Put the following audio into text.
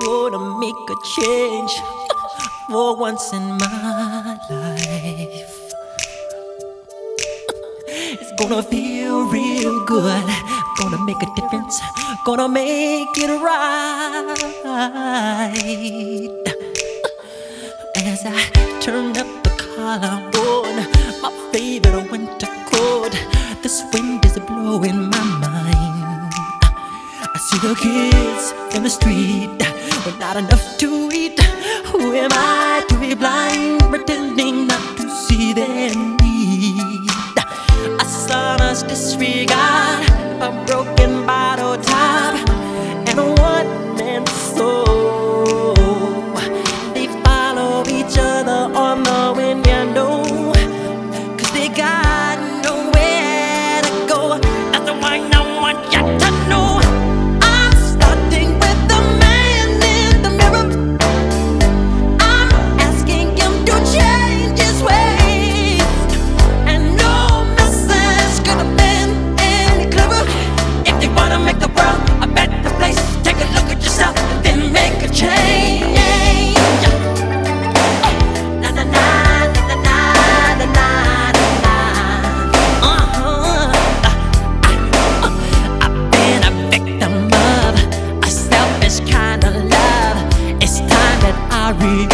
gonna make a change for once in my life. It's gonna feel real good. Gonna make a difference. Gonna make it right. As I turn up the collar. in the street with not enough to eat. Who am I to be blind, pretending not to see them need? I saw us disregard. be